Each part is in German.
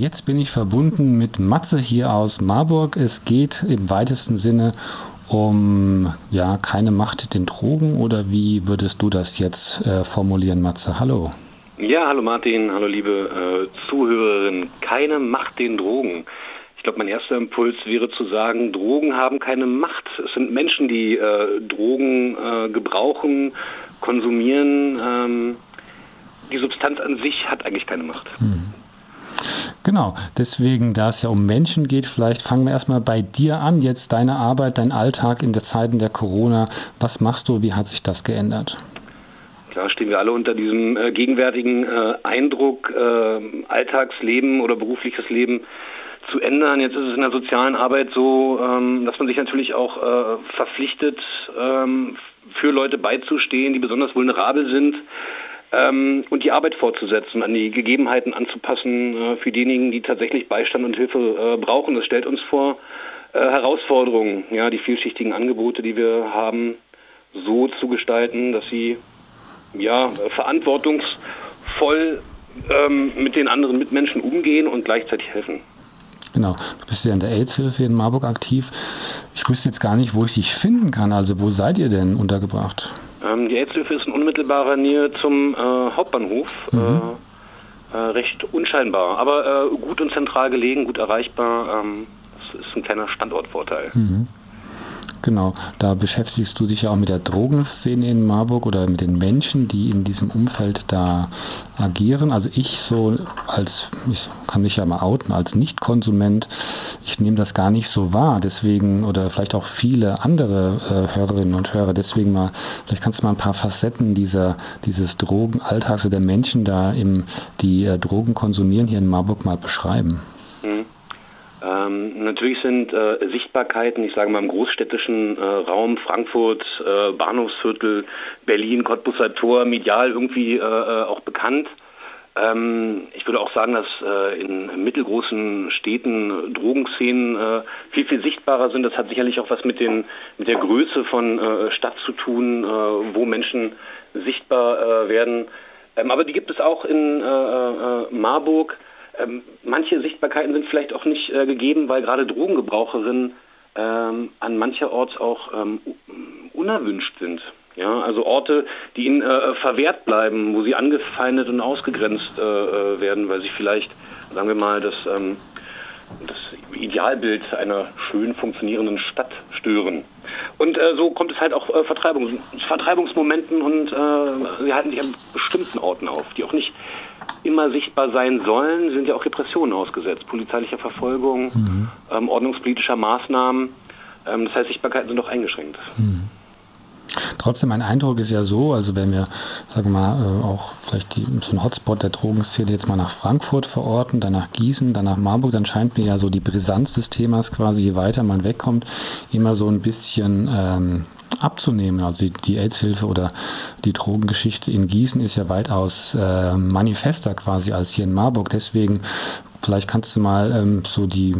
Jetzt bin ich verbunden mit Matze hier aus Marburg. Es geht im weitesten Sinne um ja keine Macht den Drogen oder wie würdest du das jetzt äh, formulieren, Matze? Hallo. Ja, hallo Martin, hallo liebe äh, Zuhörerinnen. Keine Macht den Drogen. Ich glaube, mein erster Impuls wäre zu sagen, Drogen haben keine Macht. Es sind Menschen, die äh, Drogen äh, gebrauchen, konsumieren. Ähm, die Substanz an sich hat eigentlich keine Macht. Hm. Genau, deswegen, da es ja um Menschen geht, vielleicht fangen wir erstmal bei dir an. Jetzt deine Arbeit, dein Alltag in den Zeiten der Corona. Was machst du? Wie hat sich das geändert? Klar stehen wir alle unter diesem äh, gegenwärtigen äh, Eindruck, äh, Alltagsleben oder berufliches Leben zu ändern. Jetzt ist es in der sozialen Arbeit so, ähm, dass man sich natürlich auch äh, verpflichtet, ähm, für Leute beizustehen, die besonders vulnerabel sind ähm, und die Arbeit fortzusetzen, an die Gegebenheiten anzupassen äh, für diejenigen, die tatsächlich Beistand und Hilfe äh, brauchen. Das stellt uns vor äh, Herausforderungen, ja, die vielschichtigen Angebote, die wir haben, so zu gestalten, dass sie ja verantwortungsvoll ähm, mit den anderen Mitmenschen umgehen und gleichzeitig helfen. Genau, du bist ja in der AIDS-Hilfe in Marburg aktiv. Ich wüsste jetzt gar nicht, wo ich dich finden kann. Also wo seid ihr denn untergebracht? Ähm, die AIDS-Hilfe ist in unmittelbarer Nähe zum äh, Hauptbahnhof. Mhm. Äh, äh, recht unscheinbar, aber äh, gut und zentral gelegen, gut erreichbar. Ähm, das ist ein kleiner Standortvorteil. Mhm. Genau, da beschäftigst du dich ja auch mit der Drogenszene in Marburg oder mit den Menschen, die in diesem Umfeld da agieren. Also ich so als, ich kann mich ja mal outen, als Nicht-Konsument, ich nehme das gar nicht so wahr. Deswegen, oder vielleicht auch viele andere äh, Hörerinnen und Hörer, deswegen mal, vielleicht kannst du mal ein paar Facetten dieser, dieses Drogenalltags oder der Menschen da im, die äh, Drogen konsumieren hier in Marburg mal beschreiben. Mhm. Ähm, natürlich sind äh, Sichtbarkeiten, ich sage mal im großstädtischen äh, Raum, Frankfurt, äh, Bahnhofsviertel, Berlin, Cottbusser Tor, medial irgendwie äh, äh, auch bekannt. Ähm, ich würde auch sagen, dass äh, in mittelgroßen Städten Drogenszenen viel, viel sichtbarer sind. Das hat sicherlich auch was mit, den, mit der Größe von Stadt zu tun, wo Menschen sichtbar werden. Ähm, aber die gibt es auch in Marburg. Ähm, manche Sichtbarkeiten sind vielleicht auch nicht äh, gegeben, weil gerade Drogengebraucherinnen ähm, an mancherorts auch ähm, unerwünscht sind. Ja, also Orte, die ihnen äh, verwehrt bleiben, wo sie angefeindet und ausgegrenzt äh, äh werden, weil sie vielleicht, sagen wir mal, das, ähm, das Idealbild einer schön funktionierenden Stadt stören. Und äh, so kommt es halt auch äh, Vertreibungs Vertreibungsmomenten und äh, sie halten sich an bestimmten Orten auf, die auch nicht immer sichtbar sein sollen, sind ja auch Repressionen ausgesetzt, polizeilicher Verfolgung, mhm. ähm, ordnungspolitischer Maßnahmen. Ähm, das heißt, Sichtbarkeiten sind doch eingeschränkt. Mhm. Trotzdem, mein Eindruck ist ja so, also wenn wir, sagen wir mal, äh, auch vielleicht die, so ein Hotspot der Drogenszene jetzt mal nach Frankfurt verorten, dann nach Gießen, dann nach Marburg, dann scheint mir ja so die Brisanz des Themas quasi, je weiter man wegkommt, immer so ein bisschen ähm, abzunehmen. Also die AIDS-Hilfe oder die Drogengeschichte in Gießen ist ja weitaus äh, manifester quasi als hier in Marburg. Deswegen vielleicht kannst du mal ähm, so die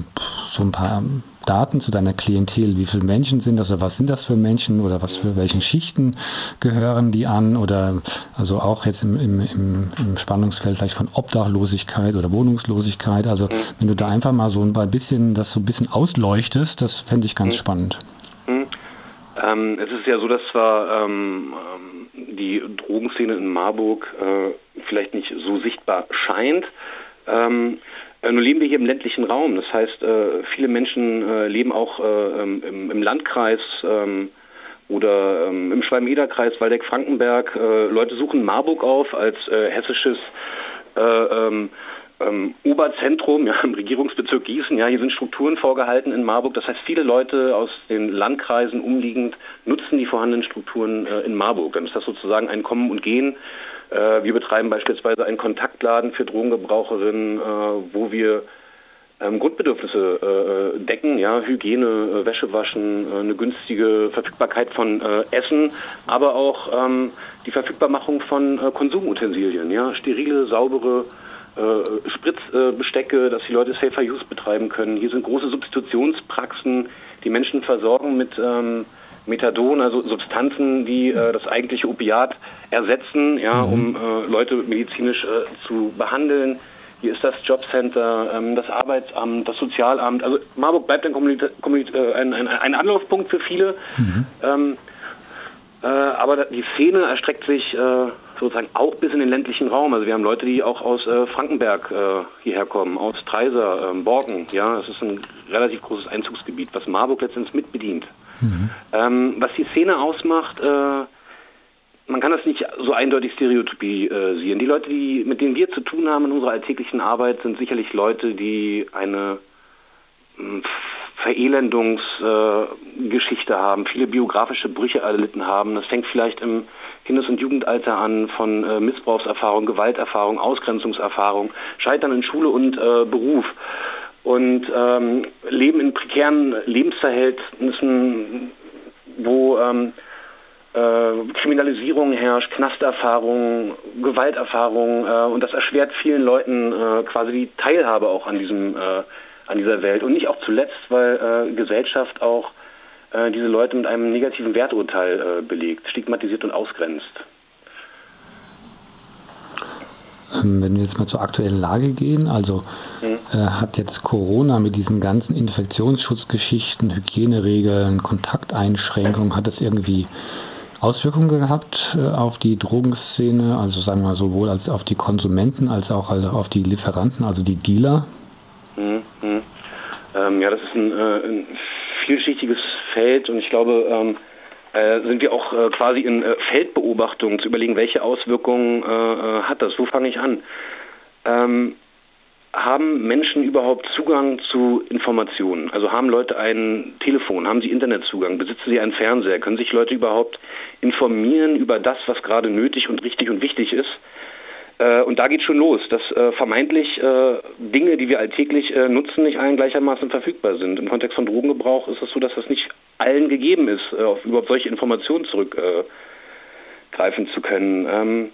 so ein paar Daten zu deiner Klientel. Wie viele Menschen sind das oder was sind das für Menschen oder was für welchen Schichten gehören die an oder also auch jetzt im, im, im, Spannungsfeld vielleicht von Obdachlosigkeit oder Wohnungslosigkeit. Also wenn du da einfach mal so ein bisschen das so ein bisschen ausleuchtest, das fände ich ganz mhm. spannend. Ähm, es ist ja so, dass zwar ähm, ähm, die Drogenszene in Marburg äh, vielleicht nicht so sichtbar scheint, ähm, äh, nur leben wir hier im ländlichen Raum. Das heißt, äh, viele Menschen äh, leben auch äh, im, im, Landkreis ähm, oder ähm, im Schwalm-Eder-Kreis, Waldeck-Frankenberg. Äh, Leute suchen Marburg auf als hessisches ähm, ähm, Oberzentrum, ja, im Regierungsbezirk Gießen. Ja, hier sind Strukturen vorgehalten in Marburg. Das heißt, viele Leute aus den Landkreisen umliegend nutzen die vorhandenen Strukturen äh, in Marburg. Dann ist das sozusagen ein Kommen und Gehen. Äh, wir betreiben beispielsweise einen Kontaktladen für Drogengebraucherinnen, äh, wo wir ähm, Grundbedürfnisse äh, decken, ja, Hygiene, äh, Wäsche waschen, äh, eine günstige Verfügbarkeit von Essen, aber auch ähm, die Verfügbarmachung von Konsumutensilien, ja, sterile, saubere äh, Spritzbestecke, dass die Leute Safer Use betreiben können. Hier sind große Substitutionspraxen, die Menschen versorgen mit ähm, Methadon, also Substanzen, die äh, das eigentliche Opiat ersetzen, ja, mhm. um äh, Leute medizinisch äh, zu behandeln. hier ist das Jobcenter, ähm, das Arbeitsamt, das Sozialamt. Also Marburg bleibt ein, äh, ein, ein, ein Anlaufpunkt für viele. Mhm. Ähm, äh, aber die Szene erstreckt sich äh, sozusagen auch bis in den ländlichen Raum. Also wir haben Leute, die auch aus äh, Frankenberg äh, hierher kommen, aus Treiser, ähm, Borken. Ja, es ist ein relativ großes Einzugsgebiet, was Marburg letztendlich mitbedient. Mhm. Ähm, was die Szene ausmacht, äh, man kann das nicht so eindeutig stereotypisieren. Die Leute, die, mit denen wir zu tun haben in unserer alltäglichen Arbeit, sind sicherlich Leute, die eine hm, Verelendungsgeschichte äh, haben, viele biografische Brüche erlitten haben. Das fängt vielleicht im Kindes- und Jugendalter an von äh, Missbrauchserfahrung, Gewalterfahrung, Ausgrenzungserfahrung, Scheitern in Schule und äh, Beruf und ähm, leben in prekären Lebensverhältnissen, wo ähm, äh, Kriminalisierung herrscht, Knasterfahrung, Gewalterfahrung äh, und das erschwert vielen Leuten äh, quasi die Teilhabe auch an diesem äh, an dieser Welt und nicht auch zuletzt, weil äh, Gesellschaft auch äh, diese Leute mit einem negativen Werturteil belegt, stigmatisiert und ausgrenzt. Ähm, wenn wir jetzt mal zur aktuellen Lage gehen, also mhm. äh, hat jetzt Corona mit diesen ganzen Infektionsschutzgeschichten, Hygieneregeln, Kontakteinschränkungen, hat das irgendwie Auswirkungen gehabt äh, auf die Drogenszene, also sagen wir sowohl als auf die Konsumenten als auch auf die Lieferanten, also die Dealer? Mhm. Ähm, ja, das ist ein, äh, ein, vielschichtiges Feld und ich glaube, ähm, äh, sind wir auch äh, quasi in äh, Feldbeobachtung zu überlegen, welche Auswirkungen äh, hat das? Wo fange ich an? Ähm, haben Menschen überhaupt Zugang zu Informationen? Also haben Leute ein Telefon, haben sie Internetzugang, besitzen sie einen Fernseher? Können sich Leute überhaupt informieren über das, was gerade nötig und richtig und wichtig ist? Äh, und da geht schon los, dass äh, vermeintlich äh, Dinge, die wir alltäglich nutzen, nicht allen gleichermaßen verfügbar sind. Im Kontext von Drogengebrauch ist es so, dass das nicht allen gegeben ist, auf überhaupt solche Informationen zurückgreifen zu können. Ähm,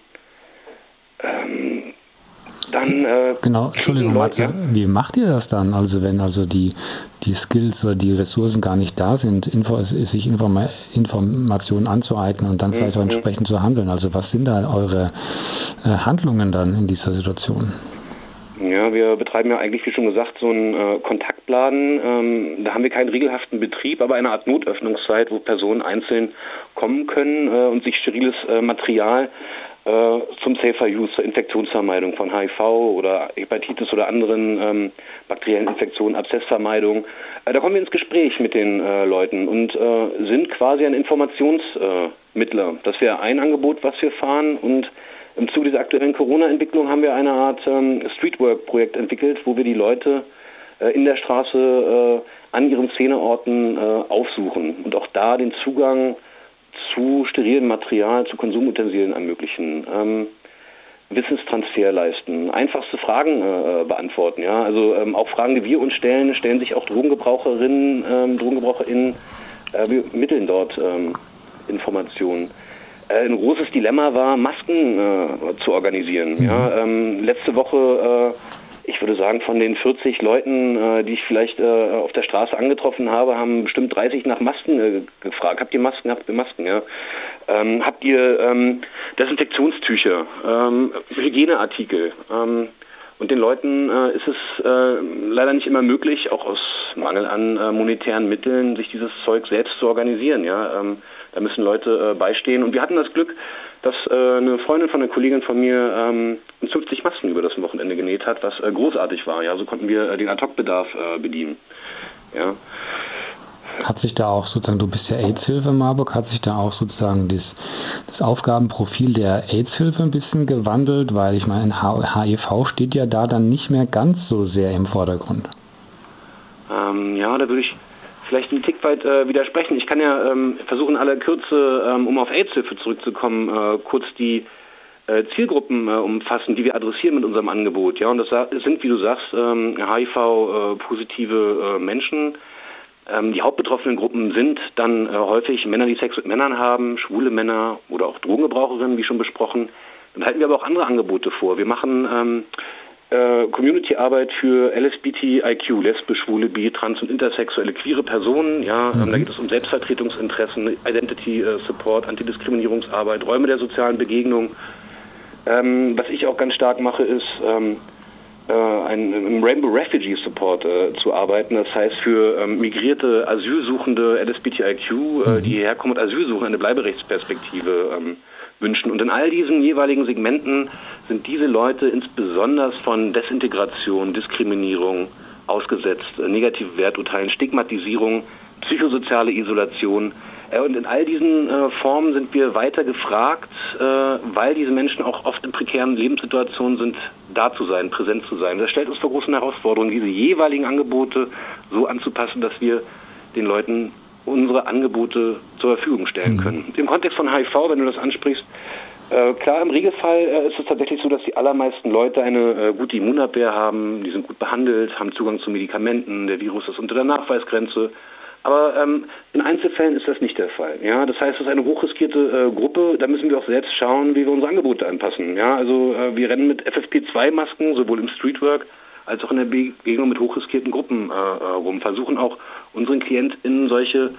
dann äh, genau, Entschuldigung, Matze, ja. wie macht ihr das dann? Also wenn also die, die Skills oder die Ressourcen gar nicht da sind, Info, sich Informa Informationen anzueignen und dann mhm. vielleicht auch mhm. entsprechend zu handeln. Also was sind da eure äh, Handlungen dann in dieser Situation? Ja, wir betreiben ja eigentlich, wie schon gesagt, so einen äh, Kontaktladen. Ähm, da haben wir keinen regelhaften Betrieb, aber eine Art Notöffnungszeit, wo Personen einzeln kommen können äh, und sich steriles äh, Material äh, zum Safer Use, zur Infektionsvermeidung von HIV oder Hepatitis oder anderen ähm, bakteriellen Infektionen, Abszessvermeidung. Äh, da kommen wir ins Gespräch mit den äh, Leuten und äh, sind quasi ein Informationsmittler. das wäre ein Angebot, was wir fahren und im Zuge dieser aktuellen Corona-Entwicklung haben wir eine Art ähm, Streetwork-Projekt entwickelt, wo wir die Leute äh, in der Straße äh, an ihren Szeneorten aufsuchen und auch da den Zugang zu sterilem Material, zu Konsumutensilien ermöglichen, ähm, Wissenstransfer leisten, einfachste Fragen äh, beantworten. Ja? Also ähm, auch Fragen, die wir uns stellen, stellen sich auch Drogengebraucherinnen, ähm, DrogengebraucherInnen, äh, wir mitteln dort ähm, Informationen. Äh, ein großes Dilemma war, Masken äh, zu organisieren. Mhm. Ja? Ähm, letzte Woche äh, ich würde sagen, von den 40 Leuten, äh, die ich vielleicht äh, auf der Straße angetroffen habe, haben bestimmt 30 nach Masken äh, gefragt. Habt ihr Masken? Habt ihr Masken? Ja. Ähm, habt ihr ähm, Desinfektionstücher, ähm, Hygieneartikel? Ähm, und den Leuten äh, ist es äh, leider nicht immer möglich, auch aus Mangel an äh, monetären Mitteln, sich dieses Zeug selbst zu organisieren. Ja? Ähm, da müssen Leute beistehen. Und wir hatten das Glück, dass äh, eine Freundin von einer Kollegin von mir ähm, 50 Masken über das Wochenende genäht hat, was äh, großartig war. Ja, so konnten wir äh, den Ad-Hoc-Bedarf äh, bedienen. Ja. Hat sich da auch sozusagen, du bist ja AIDS-Hilfe in Marburg, hat sich da auch sozusagen das, das Aufgabenprofil der AIDS-Hilfe ein bisschen gewandelt, weil ich meine, HIV steht ja da dann nicht mehr ganz so sehr im Vordergrund. Ähm, ja, da würde ich vielleicht ein Tick weit äh, widersprechen. Ich kann ja ähm, versuchen, aller Kürze, ähm, um auf AIDS-Hilfe zurückzukommen, äh, kurz die äh, Zielgruppen äh, umfassen, die wir adressieren mit unserem Angebot. Ja, und das sind, wie du sagst, ähm, HIV-positive äh, Menschen. Ähm, die hauptbetroffenen Gruppen sind dann äh, häufig Männer, die Sex mit Männern haben, schwule Männer oder auch Drogengebraucherinnen, wie schon besprochen. Dann halten wir aber auch andere Angebote vor. Wir machen ähm, äh, Community-Arbeit für LSBTIQ, lesbisch, schwule, bi, trans und intersexuelle queere Personen. Ja, mhm. ähm, da geht es um Selbstvertretungsinteressen, Identity äh, Support, Antidiskriminierungsarbeit, Räume der sozialen Begegnung. Ähm, was ich auch ganz stark mache, ist ähm, äh, ein, im Rainbow Refugee Support äh, zu arbeiten. Das heißt für ähm, migrierte Asylsuchende LSBTIQ, äh, mhm. die hierher kommen und Asyl suchen, eine Bleiberechtsperspektive ähm, wünschen. Und in all diesen jeweiligen Segmenten sind diese Leute insbesondere von Desintegration, Diskriminierung ausgesetzt, äh, negative Werturteilen, Stigmatisierung, psychosoziale Isolation. Äh, und in all diesen äh, Formen sind wir weiter gefragt, äh, weil diese Menschen auch oft in prekären Lebenssituationen sind, da zu sein, präsent zu sein. Das stellt uns vor großen Herausforderungen, diese jeweiligen Angebote so anzupassen, dass wir den Leuten unsere Angebote zur Verfügung stellen mhm. können. Im Kontext von HIV, wenn du das ansprichst, äh, klar, im Regelfall ist es tatsächlich so, dass die allermeisten Leute eine gute Immunabwehr haben, die sind gut behandelt, haben Zugang zu Medikamenten, der Virus ist unter der Nachweisgrenze. Aber ähm, in Einzelfällen ist das nicht der Fall. Ja, das heißt, es ist eine hochriskierte äh, Gruppe. Da müssen wir auch selbst schauen, wie wir unsere Angebote anpassen. Ja, also äh, wir rennen mit FFP2-Masken sowohl im Streetwork als auch in der Begegnung mit hochriskierten Gruppen äh, rum. Versuchen auch unseren KlientInnen solche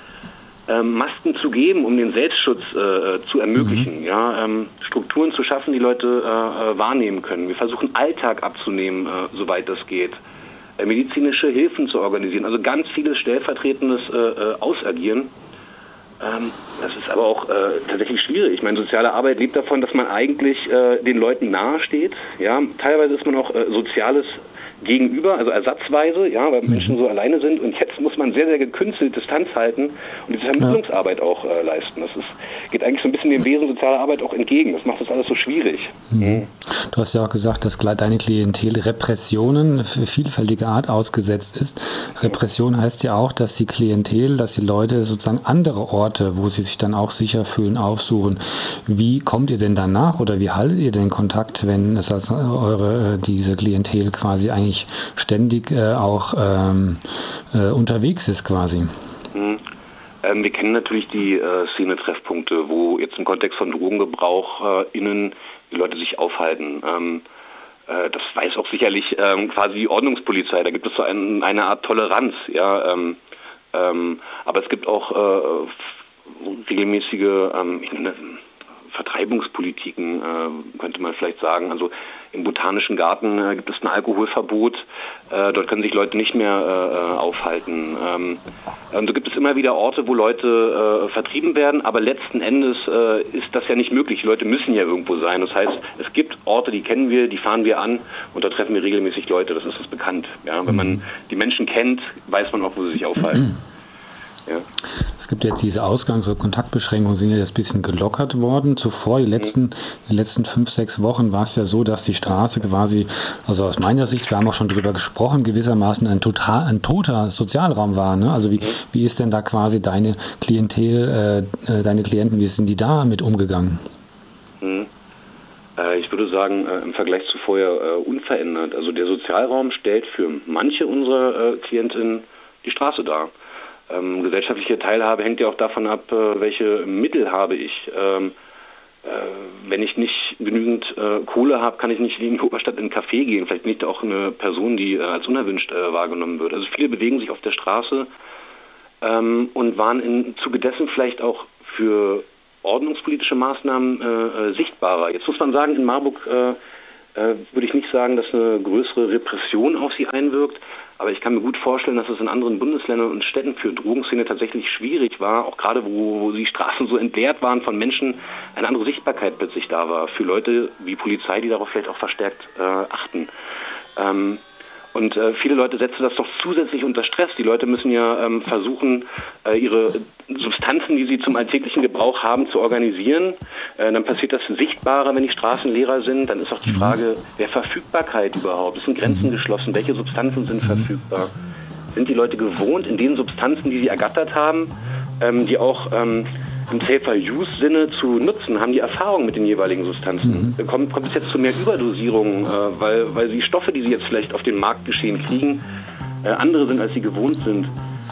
ähm, Masken zu geben, um den Selbstschutz äh, zu ermöglichen, mhm. ja, ähm, Strukturen zu schaffen, die Leute äh, äh, wahrnehmen können. Wir versuchen Alltag abzunehmen, äh, soweit das geht. Äh, medizinische Hilfen zu organisieren, also ganz vieles stellvertretendes äh, Ausagieren. Ähm, das ist aber auch tatsächlich schwierig. Ich meine, soziale Arbeit lebt davon, dass man eigentlich den Leuten nahesteht. Ja, teilweise ist man auch soziales gegenüber, also ersatzweise, ja, weil Menschen mhm. so alleine sind und jetzt muss man sehr, sehr gekünstelt Distanz halten und diese Vermittlungsarbeit auch äh, leisten. Das ist, geht eigentlich so ein bisschen dem Wesen sozialer Arbeit auch entgegen. Das macht das alles so schwierig. Mhm. mhm. Du hast ja auch gesagt, dass deine Klientel Repressionen für vielfältige Art ausgesetzt ist. Repression heißt ja auch, dass die Klientel, dass die Leute sozusagen andere Orte, wo sie sich dann auch sicher fühlen, aufsuchen. Wie kommt ihr denn danach oder wie haltet ihr den Kontakt, wenn es als eure äh, diese Klientel quasi eigentlich eigentlich ständig äh, auch ähm, äh, unterwegs ist quasi. Mhm. Ähm, wir kennen natürlich die äh, Szene-Treffpunkte, wo jetzt im Kontext von Drogengebrauch äh, innen die Leute sich aufhalten. Ähm, äh, das weiß auch sicherlich ähm, quasi die Ordnungspolizei. Da gibt es so ein, eine Art Toleranz. Ja, ähm, ähm, aber es gibt auch äh, regelmäßige ähm, Vertreibungspolitiken, könnte man vielleicht sagen. Also im Botanischen Garten äh, gibt es ein Alkoholverbot. Äh, dort können sich Leute nicht mehr äh, äh aufhalten. Ähm, und so gibt es immer wieder Orte, wo Leute äh, vertrieben werden, aber letzten Endes ist das ja nicht möglich. Die Leute müssen ja irgendwo sein. Das heißt, es gibt Orte, die kennen wir, die fahren wir an und da treffen wir regelmäßig Leute. Das ist uns bekannt. Ja? Wenn man die Menschen kennt, weiß man auch, wo sie sich aufhalten. Ja. Es gibt jetzt diese Ausgangs- oder Kontaktbeschränkungen, sind ja jetzt ein bisschen gelockert worden. Zuvor, die letzten, die letzten fünf, sechs Wochen war es ja so, dass die Straße quasi, also aus meiner Sicht, wir haben auch schon drüber gesprochen, gewissermaßen ein, total, ein toter Sozialraum war. Ne? Also wie, wie ist denn da quasi deine Klientel, äh, äh deine Klienten, wie sind die da mit umgegangen? Mhm. Äh, ich würde sagen, äh, im Vergleich zu vorher unverändert. Also der Sozialraum stellt für manche unserer Klientinnen die Straße dar. Ähm, gesellschaftliche Teilhabe hängt ja auch davon ab, äh, welche Mittel habe ich. Ähm, äh, wenn ich nicht genügend äh, Kohle habe, kann ich nicht in Oberstadt in einen Café gehen. Vielleicht nicht auch eine Person, die äh, als unerwünscht äh, wahrgenommen wird. Also viele bewegen sich auf der Straße ähm, und waren im Zuge dessen vielleicht auch für ordnungspolitische Maßnahmen äh, sichtbarer. Jetzt muss man sagen, in Marburg würde ich nicht sagen, dass eine größere Repression auf sie einwirkt, aber ich kann mir gut vorstellen, dass es in anderen Bundesländern und Städten für Drogenszene tatsächlich schwierig war, auch gerade wo, wo die Straßen so entleert waren von Menschen, eine andere Sichtbarkeit plötzlich da war für Leute wie Polizei, die darauf vielleicht auch verstärkt äh, achten. Ähm, und äh, viele Leute setzen das doch zusätzlich unter Stress. Die Leute müssen ja ähm, versuchen, äh, ihre Substanzen, die sie zum alltäglichen Gebrauch haben, zu organisieren. Äh, dann passiert das sichtbarer, wenn die Straßen leerer sind. Dann ist auch die mhm. Frage der Verfügbarkeit überhaupt. Es sind Grenzen mhm. geschlossen. Welche Substanzen sind mhm. verfügbar? Sind die Leute gewohnt, in den Substanzen, die sie ergattert haben, ähm, die auch ähm, im Safer-Use-Sinne zu nutzen, haben die Erfahrung mit den jeweiligen Substanzen. Mhm. Kommt, kommt es jetzt zu mehr Überdosierungen, äh, weil, weil die Stoffe, die sie jetzt vielleicht auf dem Markt geschehen kriegen, äh, andere sind, als sie gewohnt sind.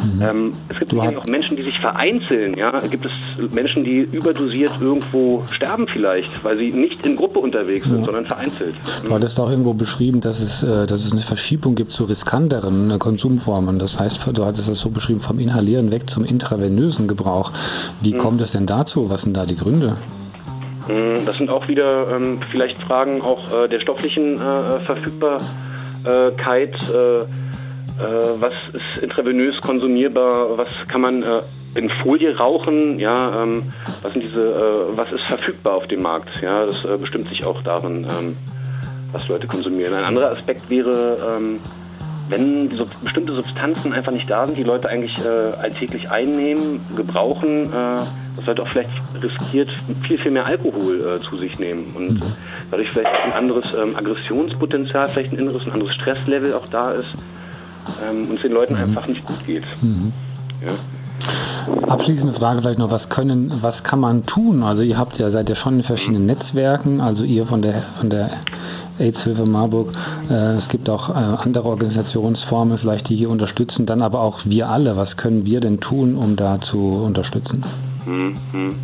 Mhm. Ähm, es gibt auch Menschen, die sich vereinzeln. Ja? Gibt es Menschen, die überdosiert irgendwo sterben vielleicht, weil sie nicht in Gruppe unterwegs sind, ja. sondern vereinzelt. Du hattest auch irgendwo beschrieben, dass es, äh, dass es eine Verschiebung gibt zu riskanteren äh, Konsumformen. Das heißt, du hattest das so beschrieben, vom Inhalieren weg zum intravenösen Gebrauch. Wie mhm. kommt es denn dazu? Was sind da die Gründe? Mhm, das sind auch wieder ähm, vielleicht Fragen auch äh, der stofflichen äh, Verfügbarkeit Verfügbarkeit, äh, äh, was ist intravenös konsumierbar, was kann man äh, in Folie rauchen, ja, ähm, was sind diese, äh, was ist verfügbar auf dem Markt, ja, das äh, bestimmt sich auch darin, ähm, was Leute konsumieren. Ein anderer Aspekt wäre, ähm, wenn so bestimmte Substanzen einfach nicht da sind, die Leute eigentlich äh, alltäglich einnehmen, gebrauchen, äh, dass Leute auch vielleicht riskiert viel, viel mehr Alkohol äh, zu sich nehmen und mhm. dadurch vielleicht ein anderes ähm, Aggressionspotenzial, vielleicht ein inneres, ein anderes Stresslevel auch da ist ähm, und es den Leuten mhm. einfach nicht gut geht. Mhm. Ja. Abschließende Frage vielleicht noch, was können, was kann man tun? Also ihr habt ja, seid ja schon in verschiedenen Netzwerken, also ihr von der von der AIDS-Hilfe Marburg. Äh, es gibt auch äh, andere Organisationsformen vielleicht, die hier unterstützen, dann aber auch wir alle. Was können wir denn tun, um da zu unterstützen? Hm, hm. Ähm,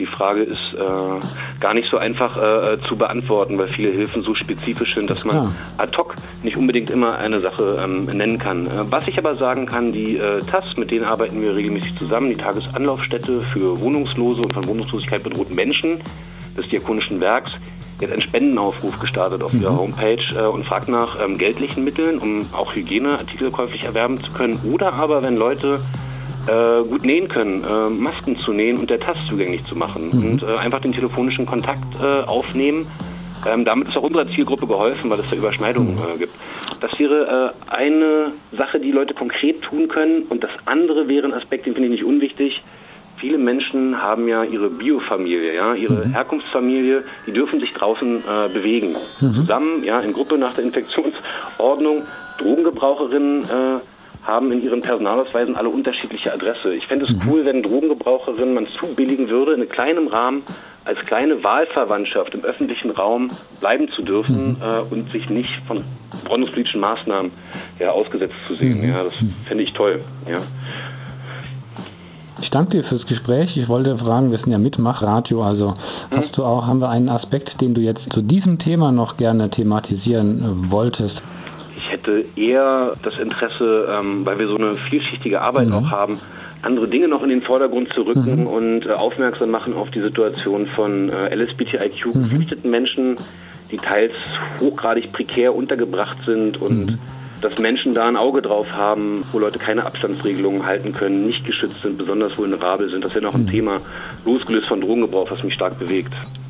die Frage ist äh, gar nicht so einfach äh, zu beantworten, weil viele Hilfen so spezifisch sind, dass man ad hoc nicht unbedingt immer eine Sache ähm, nennen kann. Äh, was ich aber sagen kann, die äh, TAS, mit denen arbeiten wir regelmäßig zusammen, die Tagesanlaufstätte für Wohnungslose und von Wohnungslosigkeit bedrohten Menschen des Diakonischen Werks, jetzt einen Spendenaufruf gestartet auf mhm. ihrer Homepage äh, und fragt nach ähm, geldlichen Mitteln, um auch Hygieneartikel käuflich erwerben zu können. Oder aber, wenn Leute äh, gut nähen können, äh, Masken zu nähen und der TAS zugänglich zu machen mhm. und äh, einfach den telefonischen Kontakt äh, aufnehmen. Ähm, damit ist auch unserer Zielgruppe geholfen, weil es da Überschneidungen mhm. Äh, gibt. Das wäre eine Sache, die Leute konkret tun können. Und das andere wäre ein Aspekt, den finde ich nicht unwichtig viele Menschen haben ja ihre Biofamilie, ja, ihre mhm. Herkunftsfamilie, die dürfen sich draußen äh, bewegen. Mhm. Zusammen, ja, in Gruppe nach der Infektionsordnung. Drogengebraucherinnen äh, haben in ihren Personalausweisen alle unterschiedliche Adresse. Ich fände es mhm. cool, wenn Drogengebraucherinnen man zubilligen würde, in kleinem Rahmen als kleine Wahlverwandtschaft im öffentlichen Raum bleiben zu dürfen mhm. äh, und sich nicht von ordnungspolitischen Maßnahmen ja, ausgesetzt zu sehen. Mhm. Ja, das fände ich toll. Ja. Ich danke dir fürs Gespräch. Ich wollte fragen, wir sind ja Mitmachradio, also hast du auch, haben wir einen Aspekt, den du jetzt zu diesem Thema noch gerne thematisieren wolltest? Ich hätte eher das Interesse, ähm, weil wir so eine vielschichtige Arbeit mhm. auch haben, andere Dinge noch in den Vordergrund zu rücken mhm. und äh, aufmerksam machen auf die Situation von äh, LSBTIQ-geflüchteten mhm. Menschen, die teils hochgradig prekär untergebracht sind und mhm dass Menschen da ein Auge drauf haben, wo Leute keine Abstandsregelungen halten können, nicht geschützt sind, besonders vulnerabel sind. Das ist ja noch ein mhm. Thema, losgelöst von Drogengebrauch, was mich stark bewegt.